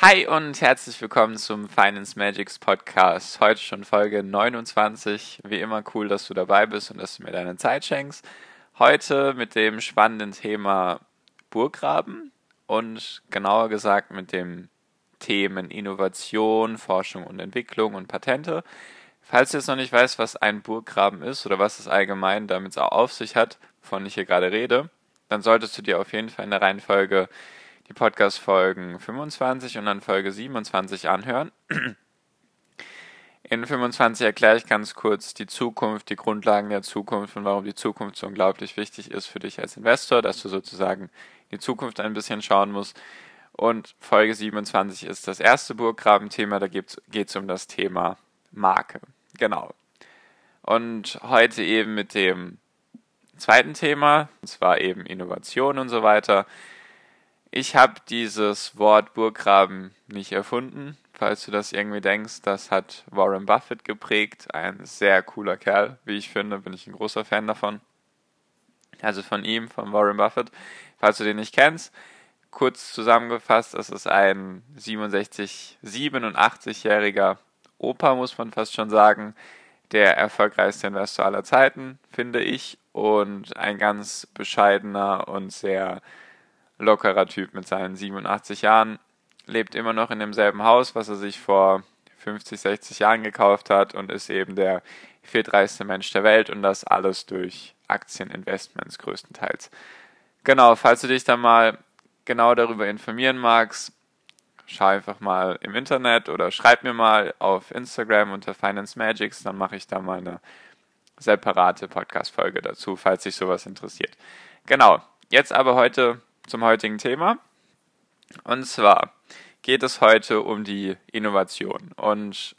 Hi und herzlich willkommen zum Finance Magics Podcast. Heute schon Folge 29. Wie immer cool, dass du dabei bist und dass du mir deine Zeit schenkst. Heute mit dem spannenden Thema Burggraben und genauer gesagt mit dem Themen Innovation, Forschung und Entwicklung und Patente. Falls du jetzt noch nicht weißt, was ein Burggraben ist oder was es allgemein damit auf sich hat, wovon ich hier gerade rede, dann solltest du dir auf jeden Fall in der Reihenfolge die Podcast-Folgen 25 und dann Folge 27 anhören. In 25 erkläre ich ganz kurz die Zukunft, die Grundlagen der Zukunft und warum die Zukunft so unglaublich wichtig ist für dich als Investor, dass du sozusagen die Zukunft ein bisschen schauen musst. Und Folge 27 ist das erste Burggraben-Thema, da geht es um das Thema Marke. Genau. Und heute eben mit dem zweiten Thema, und zwar eben Innovation und so weiter. Ich habe dieses Wort Burggraben nicht erfunden. Falls du das irgendwie denkst, das hat Warren Buffett geprägt. Ein sehr cooler Kerl, wie ich finde, bin ich ein großer Fan davon. Also von ihm, von Warren Buffett. Falls du den nicht kennst, kurz zusammengefasst, es ist ein 67, 87-jähriger Opa, muss man fast schon sagen. Der erfolgreichste Investor aller Zeiten, finde ich. Und ein ganz bescheidener und sehr lockerer Typ mit seinen 87 Jahren, lebt immer noch in demselben Haus, was er sich vor 50, 60 Jahren gekauft hat und ist eben der viertreichste Mensch der Welt und das alles durch Aktieninvestments größtenteils. Genau, falls du dich da mal genau darüber informieren magst, schau einfach mal im Internet oder schreib mir mal auf Instagram unter Finance Magics, dann mache ich da mal eine separate Podcast-Folge dazu, falls dich sowas interessiert. Genau, jetzt aber heute zum heutigen Thema. Und zwar geht es heute um die Innovation. Und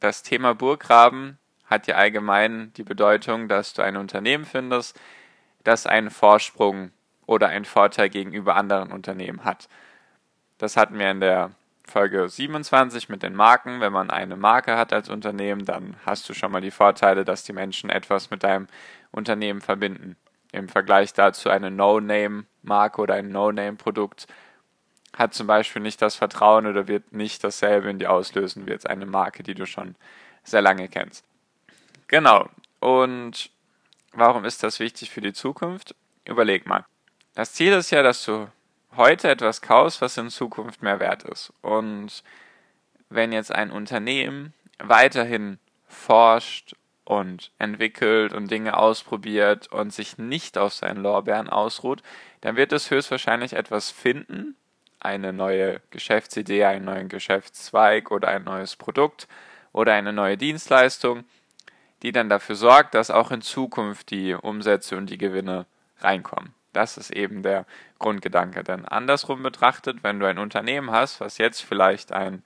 das Thema Burggraben hat ja allgemein die Bedeutung, dass du ein Unternehmen findest, das einen Vorsprung oder einen Vorteil gegenüber anderen Unternehmen hat. Das hatten wir in der Folge 27 mit den Marken. Wenn man eine Marke hat als Unternehmen, dann hast du schon mal die Vorteile, dass die Menschen etwas mit deinem Unternehmen verbinden im Vergleich dazu eine No-Name-Marke oder ein No-Name-Produkt hat zum Beispiel nicht das Vertrauen oder wird nicht dasselbe in dir auslösen wie jetzt eine Marke, die du schon sehr lange kennst. Genau. Und warum ist das wichtig für die Zukunft? Überleg mal. Das Ziel ist ja, dass du heute etwas kaufst, was in Zukunft mehr wert ist. Und wenn jetzt ein Unternehmen weiterhin forscht und entwickelt und Dinge ausprobiert und sich nicht auf seinen Lorbeeren ausruht, dann wird es höchstwahrscheinlich etwas finden, eine neue Geschäftsidee, einen neuen Geschäftszweig oder ein neues Produkt oder eine neue Dienstleistung, die dann dafür sorgt, dass auch in Zukunft die Umsätze und die Gewinne reinkommen. Das ist eben der Grundgedanke. Denn andersrum betrachtet, wenn du ein Unternehmen hast, was jetzt vielleicht ein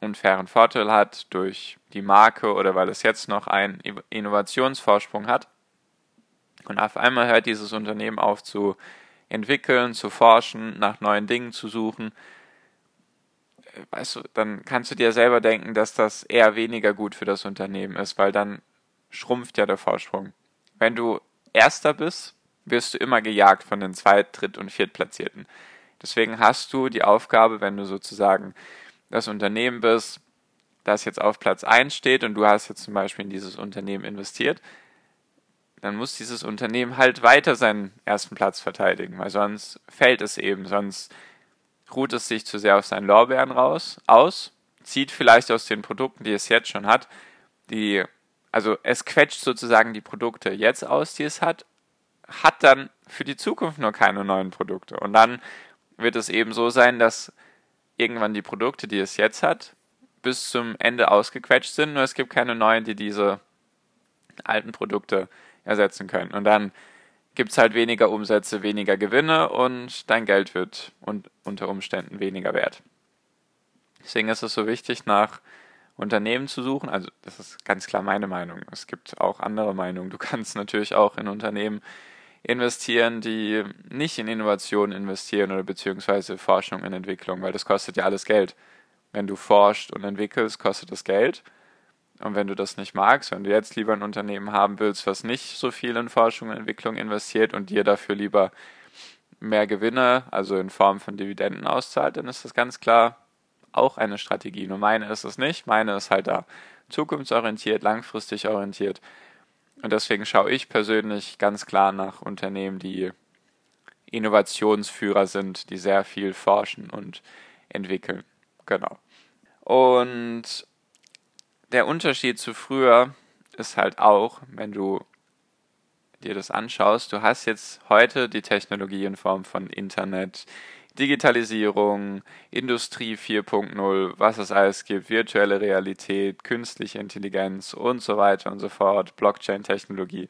unfairen Vorteil hat durch die Marke oder weil es jetzt noch einen Innovationsvorsprung hat. Und auf einmal hört dieses Unternehmen auf zu entwickeln, zu forschen, nach neuen Dingen zu suchen. Weißt du, dann kannst du dir selber denken, dass das eher weniger gut für das Unternehmen ist, weil dann schrumpft ja der Vorsprung. Wenn du Erster bist, wirst du immer gejagt von den Zweit-, Dritt- und Viertplatzierten. Deswegen hast du die Aufgabe, wenn du sozusagen das Unternehmen bist, das jetzt auf Platz 1 steht und du hast jetzt zum Beispiel in dieses Unternehmen investiert, dann muss dieses Unternehmen halt weiter seinen ersten Platz verteidigen, weil sonst fällt es eben, sonst ruht es sich zu sehr auf seinen Lorbeeren raus, aus, zieht vielleicht aus den Produkten, die es jetzt schon hat, die, also es quetscht sozusagen die Produkte jetzt aus, die es hat, hat dann für die Zukunft nur keine neuen Produkte. Und dann wird es eben so sein, dass irgendwann die Produkte, die es jetzt hat, bis zum Ende ausgequetscht sind, nur es gibt keine neuen, die diese alten Produkte ersetzen können. Und dann gibt es halt weniger Umsätze, weniger Gewinne und dein Geld wird und unter Umständen weniger wert. Deswegen ist es so wichtig, nach Unternehmen zu suchen. Also das ist ganz klar meine Meinung. Es gibt auch andere Meinungen. Du kannst natürlich auch in Unternehmen investieren, die nicht in Innovation investieren oder beziehungsweise Forschung und Entwicklung, weil das kostet ja alles Geld. Wenn du forschst und entwickelst, kostet das Geld. Und wenn du das nicht magst, wenn du jetzt lieber ein Unternehmen haben willst, was nicht so viel in Forschung und Entwicklung investiert und dir dafür lieber mehr Gewinne, also in Form von Dividenden auszahlt, dann ist das ganz klar auch eine Strategie. Nur meine ist es nicht. Meine ist halt da zukunftsorientiert, langfristig orientiert. Und deswegen schaue ich persönlich ganz klar nach Unternehmen, die Innovationsführer sind, die sehr viel forschen und entwickeln. Genau. Und der Unterschied zu früher ist halt auch, wenn du dir das anschaust, du hast jetzt heute die Technologie in Form von Internet, Digitalisierung, Industrie 4.0, was es alles gibt, virtuelle Realität, künstliche Intelligenz und so weiter und so fort, Blockchain-Technologie.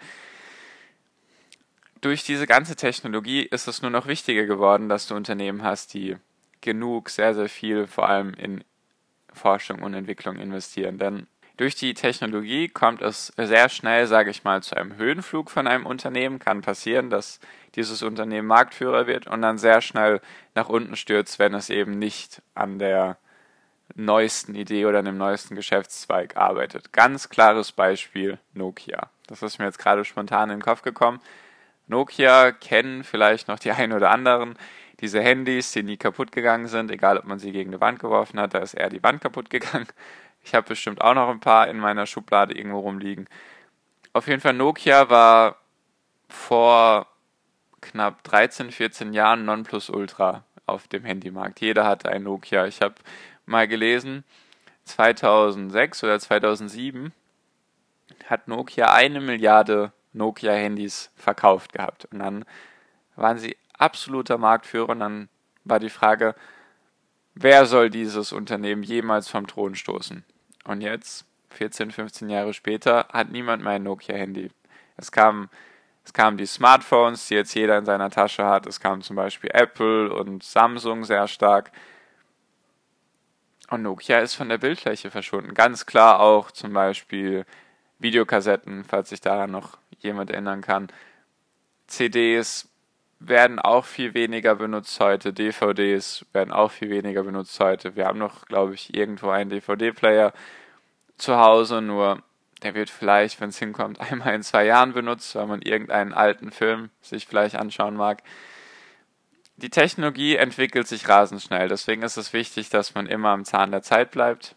Durch diese ganze Technologie ist es nur noch wichtiger geworden, dass du Unternehmen hast, die genug, sehr, sehr viel vor allem in Forschung und Entwicklung investieren. Denn durch die Technologie kommt es sehr schnell, sage ich mal, zu einem Höhenflug von einem Unternehmen. Kann passieren, dass dieses Unternehmen Marktführer wird und dann sehr schnell nach unten stürzt, wenn es eben nicht an der neuesten Idee oder an dem neuesten Geschäftszweig arbeitet. Ganz klares Beispiel Nokia. Das ist mir jetzt gerade spontan in den Kopf gekommen. Nokia kennen vielleicht noch die einen oder anderen. Diese Handys, die nie kaputt gegangen sind, egal ob man sie gegen eine Wand geworfen hat, da ist eher die Wand kaputt gegangen. Ich habe bestimmt auch noch ein paar in meiner Schublade irgendwo rumliegen. Auf jeden Fall, Nokia war vor knapp 13, 14 Jahren Nonplusultra auf dem Handymarkt. Jeder hatte ein Nokia. Ich habe mal gelesen, 2006 oder 2007 hat Nokia eine Milliarde Nokia-Handys verkauft gehabt. Und dann waren sie absoluter Marktführer und dann war die Frage, wer soll dieses Unternehmen jemals vom Thron stoßen? Und jetzt, 14, 15 Jahre später, hat niemand mehr ein Nokia-Handy. Es kamen es kamen die Smartphones, die jetzt jeder in seiner Tasche hat. Es kam zum Beispiel Apple und Samsung sehr stark. Und Nokia ist von der Bildfläche verschwunden. Ganz klar auch zum Beispiel Videokassetten, falls sich daran noch jemand erinnern kann. CDs werden auch viel weniger benutzt heute. DVDs werden auch viel weniger benutzt heute. Wir haben noch, glaube ich, irgendwo einen DVD-Player zu Hause, nur der wird vielleicht, wenn es hinkommt, einmal in zwei Jahren benutzt, weil man irgendeinen alten Film sich vielleicht anschauen mag. Die Technologie entwickelt sich rasend schnell, deswegen ist es wichtig, dass man immer am Zahn der Zeit bleibt,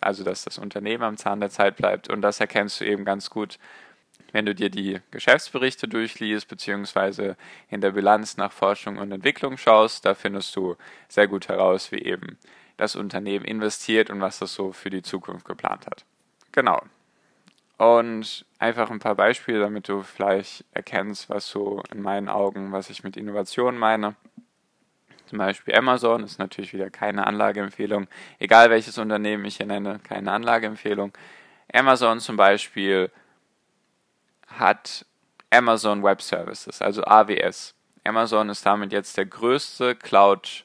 also dass das Unternehmen am Zahn der Zeit bleibt und das erkennst du eben ganz gut, wenn du dir die Geschäftsberichte durchliest, beziehungsweise in der Bilanz nach Forschung und Entwicklung schaust, da findest du sehr gut heraus, wie eben das Unternehmen investiert und was das so für die Zukunft geplant hat. Genau. Und einfach ein paar Beispiele, damit du vielleicht erkennst, was so in meinen Augen, was ich mit Innovation meine. Zum Beispiel Amazon ist natürlich wieder keine Anlageempfehlung. Egal welches Unternehmen ich hier nenne, keine Anlageempfehlung. Amazon zum Beispiel hat Amazon Web Services, also AWS. Amazon ist damit jetzt der größte Cloud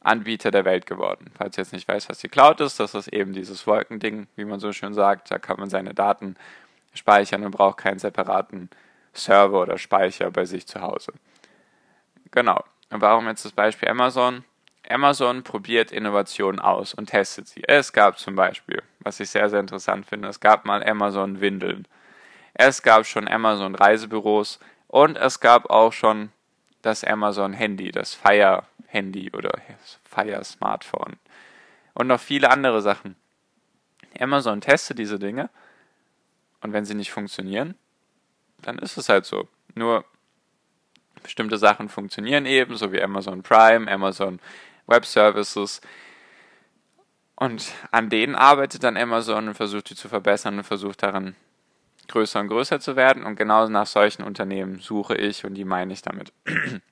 Anbieter der Welt geworden. Falls ihr jetzt nicht weiß, was die Cloud ist, das ist eben dieses Wolkending, wie man so schön sagt. Da kann man seine Daten speichern und braucht keinen separaten Server oder Speicher bei sich zu Hause. Genau. Und warum jetzt das Beispiel Amazon? Amazon probiert Innovationen aus und testet sie. Es gab zum Beispiel, was ich sehr, sehr interessant finde, es gab mal Amazon Windeln. Es gab schon Amazon Reisebüros und es gab auch schon das Amazon Handy, das Fire Handy oder Fire Smartphone und noch viele andere Sachen. Amazon testet diese Dinge und wenn sie nicht funktionieren, dann ist es halt so. Nur bestimmte Sachen funktionieren eben, so wie Amazon Prime, Amazon Web Services. Und an denen arbeitet dann Amazon und versucht die zu verbessern und versucht daran größer und größer zu werden. Und genau nach solchen Unternehmen suche ich und die meine ich damit.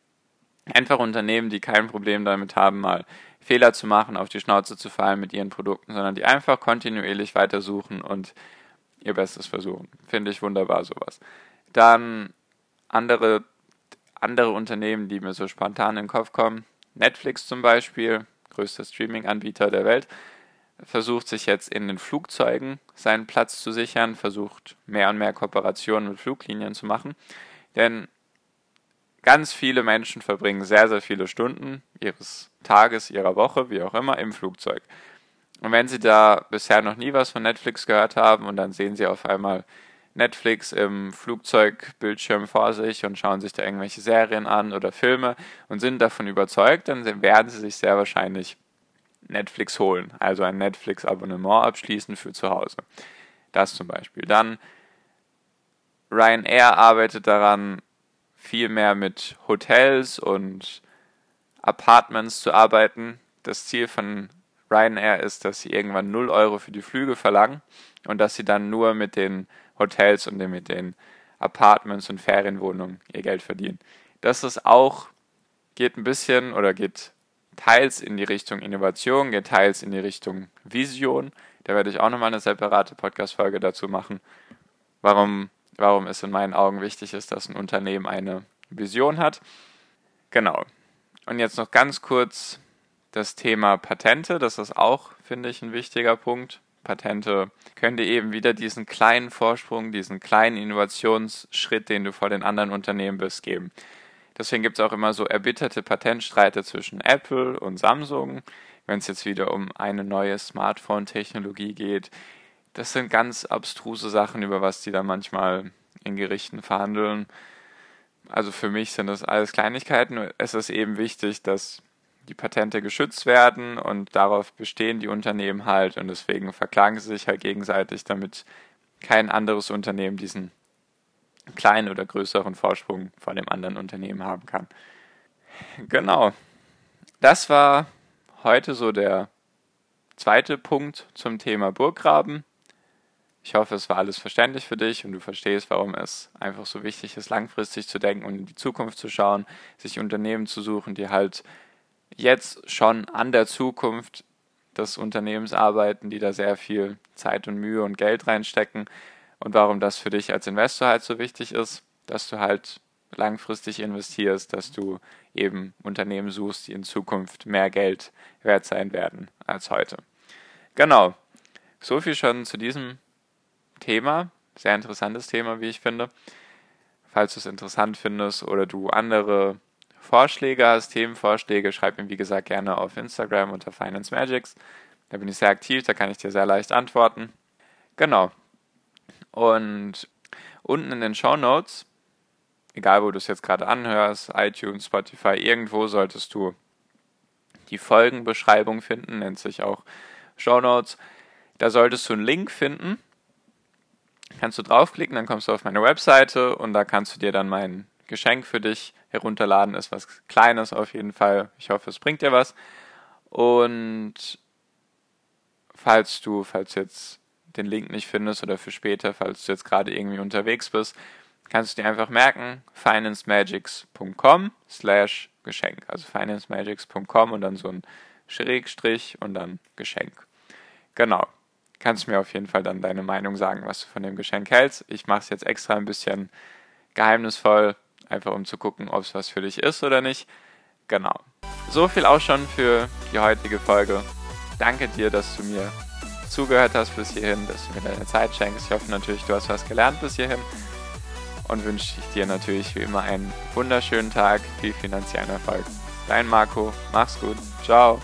einfach Unternehmen, die kein Problem damit haben, mal Fehler zu machen, auf die Schnauze zu fallen mit ihren Produkten, sondern die einfach kontinuierlich weitersuchen und ihr Bestes versuchen. Finde ich wunderbar sowas. Dann andere, andere Unternehmen, die mir so spontan in den Kopf kommen. Netflix zum Beispiel, größter Streaming-Anbieter der Welt, versucht sich jetzt in den Flugzeugen seinen Platz zu sichern, versucht mehr und mehr Kooperationen mit Fluglinien zu machen. Denn ganz viele Menschen verbringen sehr, sehr viele Stunden ihres Tages, ihrer Woche, wie auch immer, im Flugzeug. Und wenn Sie da bisher noch nie was von Netflix gehört haben und dann sehen Sie auf einmal Netflix im Flugzeugbildschirm vor sich und schauen sich da irgendwelche Serien an oder Filme und sind davon überzeugt, dann werden Sie sich sehr wahrscheinlich Netflix holen, also ein Netflix-Abonnement abschließen für zu Hause. Das zum Beispiel. Dann Ryanair arbeitet daran, viel mehr mit Hotels und Apartments zu arbeiten. Das Ziel von Ryanair ist, dass sie irgendwann 0 Euro für die Flüge verlangen und dass sie dann nur mit den Hotels und mit den Apartments und Ferienwohnungen ihr Geld verdienen. Das ist auch, geht ein bisschen oder geht teils in die Richtung Innovation, geht teils in die Richtung Vision. Da werde ich auch nochmal eine separate Podcast-Folge dazu machen, warum, warum es in meinen Augen wichtig ist, dass ein Unternehmen eine Vision hat. Genau. Und jetzt noch ganz kurz das Thema Patente. Das ist auch, finde ich, ein wichtiger Punkt. Patente können dir eben wieder diesen kleinen Vorsprung, diesen kleinen Innovationsschritt, den du vor den anderen Unternehmen bist, geben. Deswegen gibt es auch immer so erbitterte Patentstreite zwischen Apple und Samsung, wenn es jetzt wieder um eine neue Smartphone-Technologie geht. Das sind ganz abstruse Sachen, über was die da manchmal in Gerichten verhandeln. Also für mich sind das alles Kleinigkeiten. Es ist eben wichtig, dass die Patente geschützt werden und darauf bestehen die Unternehmen halt und deswegen verklagen sie sich halt gegenseitig, damit kein anderes Unternehmen diesen kleinen oder größeren Vorsprung vor dem anderen Unternehmen haben kann. Genau. Das war heute so der zweite Punkt zum Thema Burggraben. Ich hoffe, es war alles verständlich für dich und du verstehst, warum es einfach so wichtig ist, langfristig zu denken und in die Zukunft zu schauen, sich Unternehmen zu suchen, die halt jetzt schon an der Zukunft des Unternehmens arbeiten, die da sehr viel Zeit und Mühe und Geld reinstecken und warum das für dich als Investor halt so wichtig ist, dass du halt langfristig investierst, dass du eben Unternehmen suchst, die in Zukunft mehr Geld wert sein werden als heute. Genau. So viel schon zu diesem Thema. Sehr interessantes Thema, wie ich finde. Falls du es interessant findest oder du andere Vorschläge hast, Themenvorschläge, schreib mir wie gesagt gerne auf Instagram unter Finance Magics. Da bin ich sehr aktiv, da kann ich dir sehr leicht antworten. Genau. Und unten in den Show Notes, egal wo du es jetzt gerade anhörst, iTunes, Spotify, irgendwo solltest du die Folgenbeschreibung finden, nennt sich auch Show Notes. Da solltest du einen Link finden. Kannst du draufklicken, dann kommst du auf meine Webseite und da kannst du dir dann mein Geschenk für dich herunterladen. Ist was Kleines auf jeden Fall. Ich hoffe, es bringt dir was. Und falls du, falls jetzt den Link nicht findest oder für später, falls du jetzt gerade irgendwie unterwegs bist, kannst du dir einfach merken, financemagics.com slash Geschenk. Also financemagics.com und dann so ein Schrägstrich und dann Geschenk. Genau. Kannst mir auf jeden Fall dann deine Meinung sagen, was du von dem Geschenk hältst. Ich mache es jetzt extra ein bisschen geheimnisvoll, einfach um zu gucken, ob es was für dich ist oder nicht. Genau. So viel auch schon für die heutige Folge. Danke dir, dass du mir zugehört hast bis hierhin, dass du mir deine Zeit schenkst. Ich hoffe natürlich, du hast was gelernt bis hierhin und wünsche ich dir natürlich wie immer einen wunderschönen Tag, viel finanziellen Erfolg. Dein Marco, mach's gut, ciao.